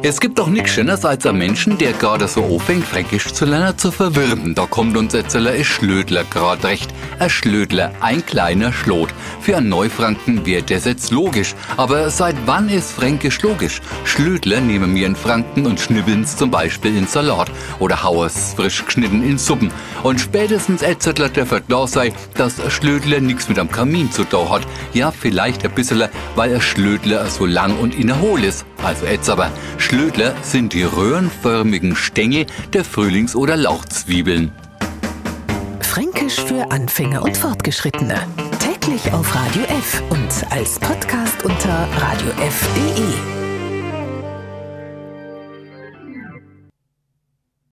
Es gibt doch nichts Schöneres als ein Menschen, der gerade so anfängt, Fränkisch zu lernen, zu verwirren. Da kommt uns Etzeler ein Schlödler grad recht. Ein Schlödler, ein kleiner Schlot. Für einen Neufranken wird das jetzt logisch. Aber seit wann ist Fränkisch logisch? Schlödler nehmen wir in Franken und schnibbeln's zum Beispiel in Salat oder haues frisch geschnitten in Suppen. Und spätestens Etzeler der klar sei, dass Schlödler nichts mit am Kamin zu tun hat. Ja, vielleicht ein bisschen, weil ein Schlödler so lang und innerhohl ist. Also jetzt aber, Schlödler sind die röhrenförmigen Stängel der Frühlings- oder Lauchzwiebeln. Fränkisch für Anfänger und Fortgeschrittene. Täglich auf Radio F und als Podcast unter radiof.de.